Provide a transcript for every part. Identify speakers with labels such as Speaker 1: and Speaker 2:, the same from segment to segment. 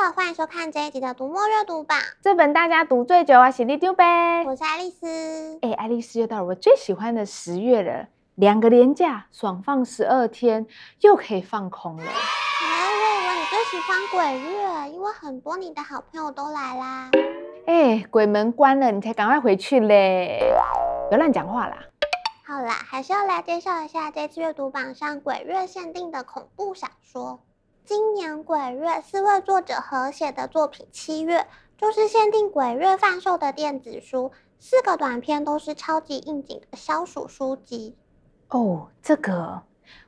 Speaker 1: 好，欢迎收看这一集的读墨阅读榜。
Speaker 2: 这本大家读最久啊，洗力丢呗。
Speaker 1: 我是爱丽丝。
Speaker 2: 哎，爱丽丝又到了我最喜欢的十月了，两个连假，爽放十二天，又可以放空了。
Speaker 1: 哎，我以为你最喜欢鬼月，因为很多你的好朋友都来啦。
Speaker 2: 哎，鬼门关了，你才赶快回去嘞！不要乱讲话啦。
Speaker 1: 好啦，还是要来介绍一下这次阅读榜上鬼月限定的恐怖小说。今年鬼月四位作者合写的作品《七月》，就是限定鬼月贩售的电子书，四个短篇都是超级应景的消暑书籍。
Speaker 2: 哦，这个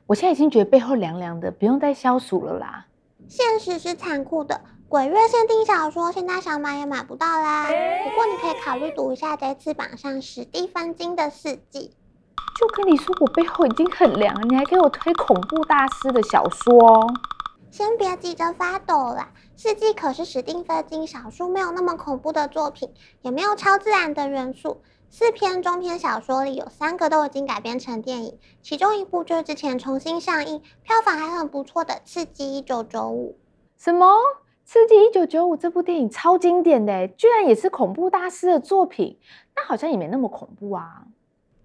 Speaker 2: 我现在已经觉得背后凉凉的，不用再消暑了啦。
Speaker 1: 现实是残酷的，鬼月限定小说现在想买也买不到啦。不过你可以考虑读一下这次榜上史蒂芬金的《四季》。
Speaker 2: 就跟你说，我背后已经很凉了，你还给我推恐怖大师的小说。
Speaker 1: 先别急着发抖啦，《四季》可是史蒂芬金少数没有那么恐怖的作品，也没有超自然的元素。四篇中篇小说里有三个都已经改编成电影，其中一部就是之前重新上映、票房还很不错的《刺激一九九五》。
Speaker 2: 什么？《刺激一九九五》这部电影超经典的，居然也是恐怖大师的作品？那好像也没那么恐怖啊。
Speaker 1: 《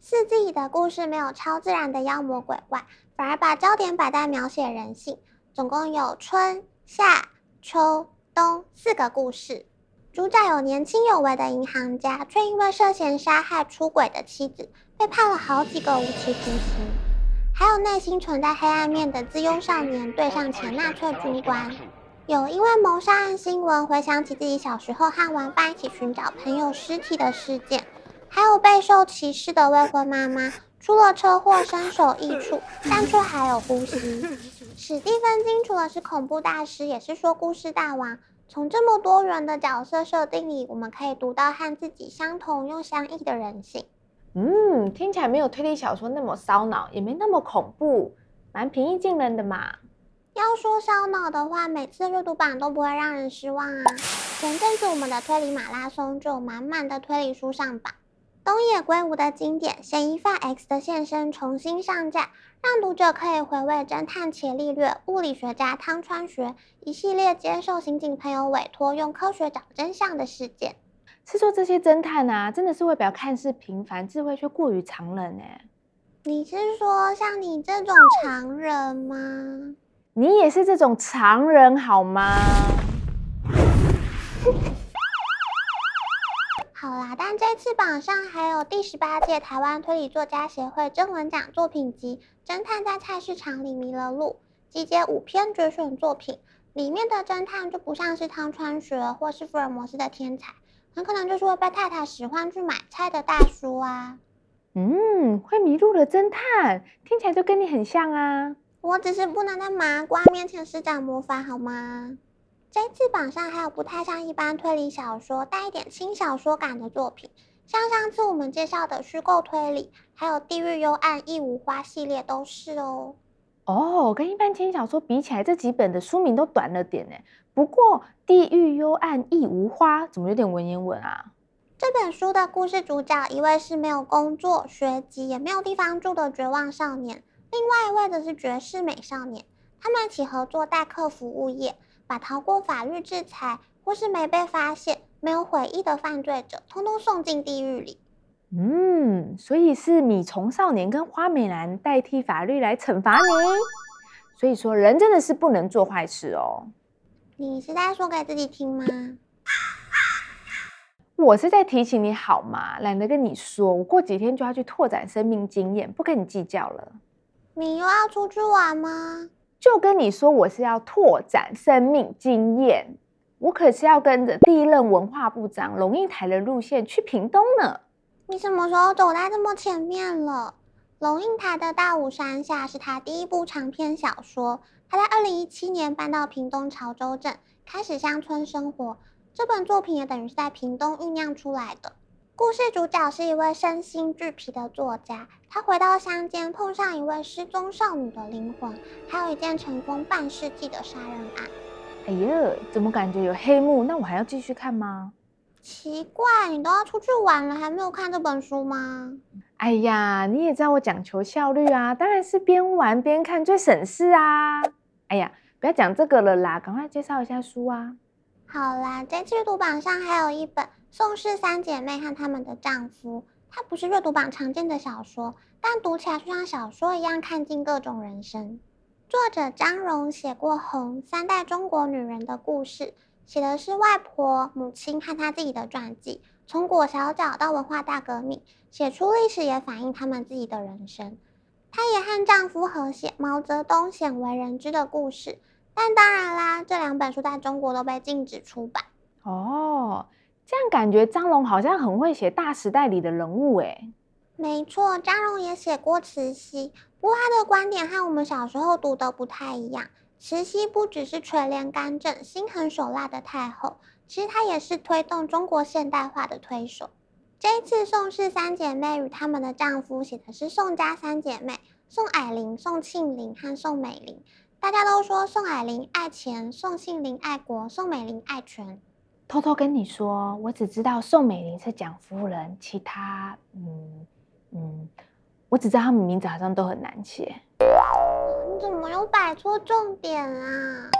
Speaker 1: 四季》里的故事没有超自然的妖魔鬼怪，反而把焦点摆在描写人性。总共有春夏秋冬四个故事，主角有年轻有为的银行家，却因为涉嫌杀害出轨的妻子，被判了好几个无期徒刑；还有内心存在黑暗面的自庸少年，对上前纳粹军官；有因为谋杀案新闻，回想起自己小时候和玩伴一起寻找朋友尸体的事件；还有备受歧视的未婚妈妈。出了车祸，身首异处，但却还有呼吸。史蒂芬金除了是恐怖大师，也是说故事大王。从这么多人的角色设定里，我们可以读到和自己相同又相异的人性。
Speaker 2: 嗯，听起来没有推理小说那么烧脑，也没那么恐怖，蛮平易近人的嘛。
Speaker 1: 要说烧脑的话，每次阅读榜都不会让人失望啊。前阵子我们的推理马拉松就有满满的推理书上榜。东野圭吾的经典《嫌疑犯 X 的现身》重新上架，让读者可以回味侦探伽利略、物理学家汤川学一系列接受刑警朋友委托用科学找真相的事件。
Speaker 2: 是说这些侦探啊，真的是外表看似平凡，智慧却过于常人呢？
Speaker 1: 你是说像你这种常人吗？
Speaker 2: 你也是这种常人好
Speaker 1: 吗？这次榜上还有第十八届台湾推理作家协会征文奖作品集《侦探在菜市场里迷了路》，集结五篇决选作品，里面的侦探就不像是汤川学或是福尔摩斯的天才，很可能就是会被太太使唤去买菜的大叔啊。
Speaker 2: 嗯，会迷路的侦探听起来就跟你很像啊。
Speaker 1: 我只是不能在麻瓜面前施展魔法，好吗？这次榜上还有不太像一般推理小说，带一点轻小说感的作品，像上次我们介绍的虚构推理，还有《地狱幽暗》《异无花》系列都是哦。
Speaker 2: 哦，跟一般轻小说比起来，这几本的书名都短了点呢。不过《地狱幽暗》《异无花》怎么有点文言文啊？
Speaker 1: 这本书的故事主角一位是没有工作、学籍也没有地方住的绝望少年，另外一位则是绝世美少年，他们一起合作代客服务业。把逃过法律制裁或是没被发现、没有悔意的犯罪者，通通送进地狱里。
Speaker 2: 嗯，所以是米虫少年跟花美男代替法律来惩罚你。所以说，人真的是不能做坏事哦。
Speaker 1: 你是在说给自己听吗？
Speaker 2: 我是在提醒你好吗？懒得跟你说，我过几天就要去拓展生命经验，不跟你计较了。
Speaker 1: 你又要出去玩吗？
Speaker 2: 就跟你说，我是要拓展生命经验，我可是要跟着第一任文化部长龙应台的路线去屏东呢。
Speaker 1: 你什么时候走在这么前面了？龙应台的《大武山下》是他第一部长篇小说，他在二零一七年搬到屏东潮州镇，开始乡村生活。这本作品也等于是在屏东酝酿出来的。故事主角是一位身心俱疲的作家，他回到乡间，碰上一位失踪少女的灵魂，还有一件尘封半世纪的杀人案。
Speaker 2: 哎呀，怎么感觉有黑幕？那我还要继续看吗？
Speaker 1: 奇怪，你都要出去玩了，还没有看这本书吗？
Speaker 2: 哎呀，你也知道我讲求效率啊，当然是边玩边看最省事啊。哎呀，不要讲这个了啦，赶快介绍一下书啊。
Speaker 1: 好啦，这次阅读榜上还有一本《宋氏三姐妹和她们的丈夫》，它不是阅读榜常见的小说，但读起来就像小说一样，看尽各种人生。作者张荣写过《红》三代中国女人的故事，写的是外婆、母亲和她自己的传记，从裹小脚到文化大革命，写出历史也反映他们自己的人生。她也和丈夫合写毛泽东鲜为人知的故事。但当然啦，这两本书在中国都被禁止出版。
Speaker 2: 哦，这样感觉张龙好像很会写大时代里的人物诶。
Speaker 1: 没错，张龙也写过慈禧，不过他的观点和我们小时候读的不太一样。慈禧不只是垂帘干政、心狠手辣的太后，其实她也是推动中国现代化的推手。这一次宋氏三姐妹与她们的丈夫写的是宋家三姐妹：宋霭龄、宋庆龄和宋美龄。大家都说宋霭龄爱钱，宋庆龄爱国，宋美龄爱权。
Speaker 2: 偷偷跟你说，我只知道宋美龄是蒋夫人，其他，嗯嗯，我只知道他们名字好像都很难写。
Speaker 1: 你怎么又摆错重点啊？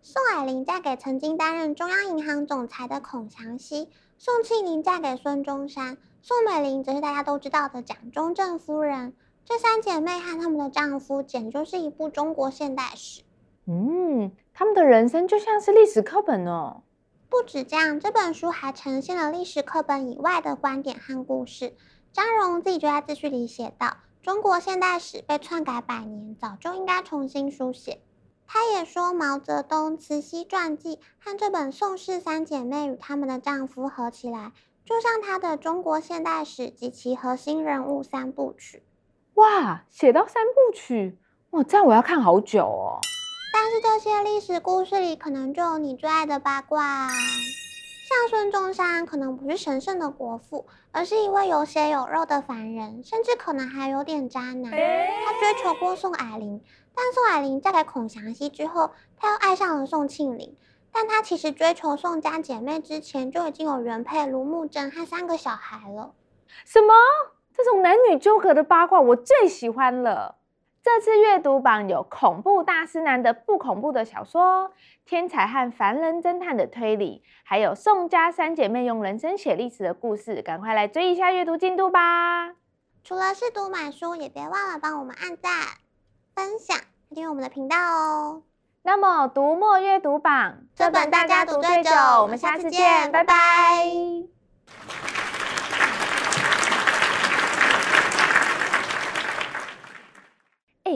Speaker 1: 宋霭龄嫁给曾经担任中央银行总裁的孔祥熙，宋庆龄嫁给孙中山，宋美龄则是大家都知道的蒋中正夫人。这三姐妹和她们的丈夫，简直就是一部中国现代史。
Speaker 2: 嗯，她们的人生就像是历史课本哦。
Speaker 1: 不止这样，这本书还呈现了历史课本以外的观点和故事。张荣自己就在自序里写道：“中国现代史被篡改百年，早就应该重新书写。”他也说，毛泽东、慈禧传记和这本《宋氏三姐妹与她们的丈夫》合起来，就像他的中国现代史及其核心人物三部曲。
Speaker 2: 哇，写到三部曲，哇，这样我要看好久哦。
Speaker 1: 但是这些历史故事里，可能就有你最爱的八卦。像孙中山，可能不是神圣的国父，而是一位有血有肉的凡人，甚至可能还有点渣男。他追求过宋霭龄，但宋霭龄嫁给孔祥熙之后，他又爱上了宋庆龄。但他其实追求宋家姐妹之前，就已经有原配卢慕贞和三个小孩了。
Speaker 2: 什么？这种男女纠葛的八卦我最喜欢了。这次阅读榜有恐怖大师男的不恐怖的小说，天才和凡人侦探的推理，还有宋家三姐妹用人生写历史的故事。赶快来追一下阅读进度吧！
Speaker 1: 除了试读买书，也别忘了帮我们按赞、分享、订阅我们的频道哦。
Speaker 2: 那么读墨阅读榜
Speaker 1: 这本大家读最久，我们下次见，拜拜。拜拜。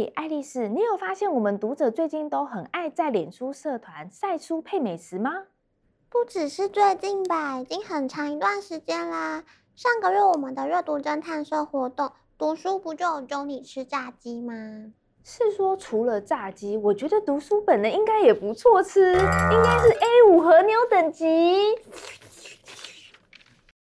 Speaker 2: 哎，爱丽丝，你有发现我们读者最近都很爱在脸书社团晒书配美食吗？
Speaker 1: 不只是最近吧，已经很长一段时间啦。上个月我们的阅读侦探社活动，读书不就有教你吃炸鸡吗？
Speaker 2: 是说除了炸鸡，我觉得读书本的应该也不错吃，应该是 A 五和牛等级。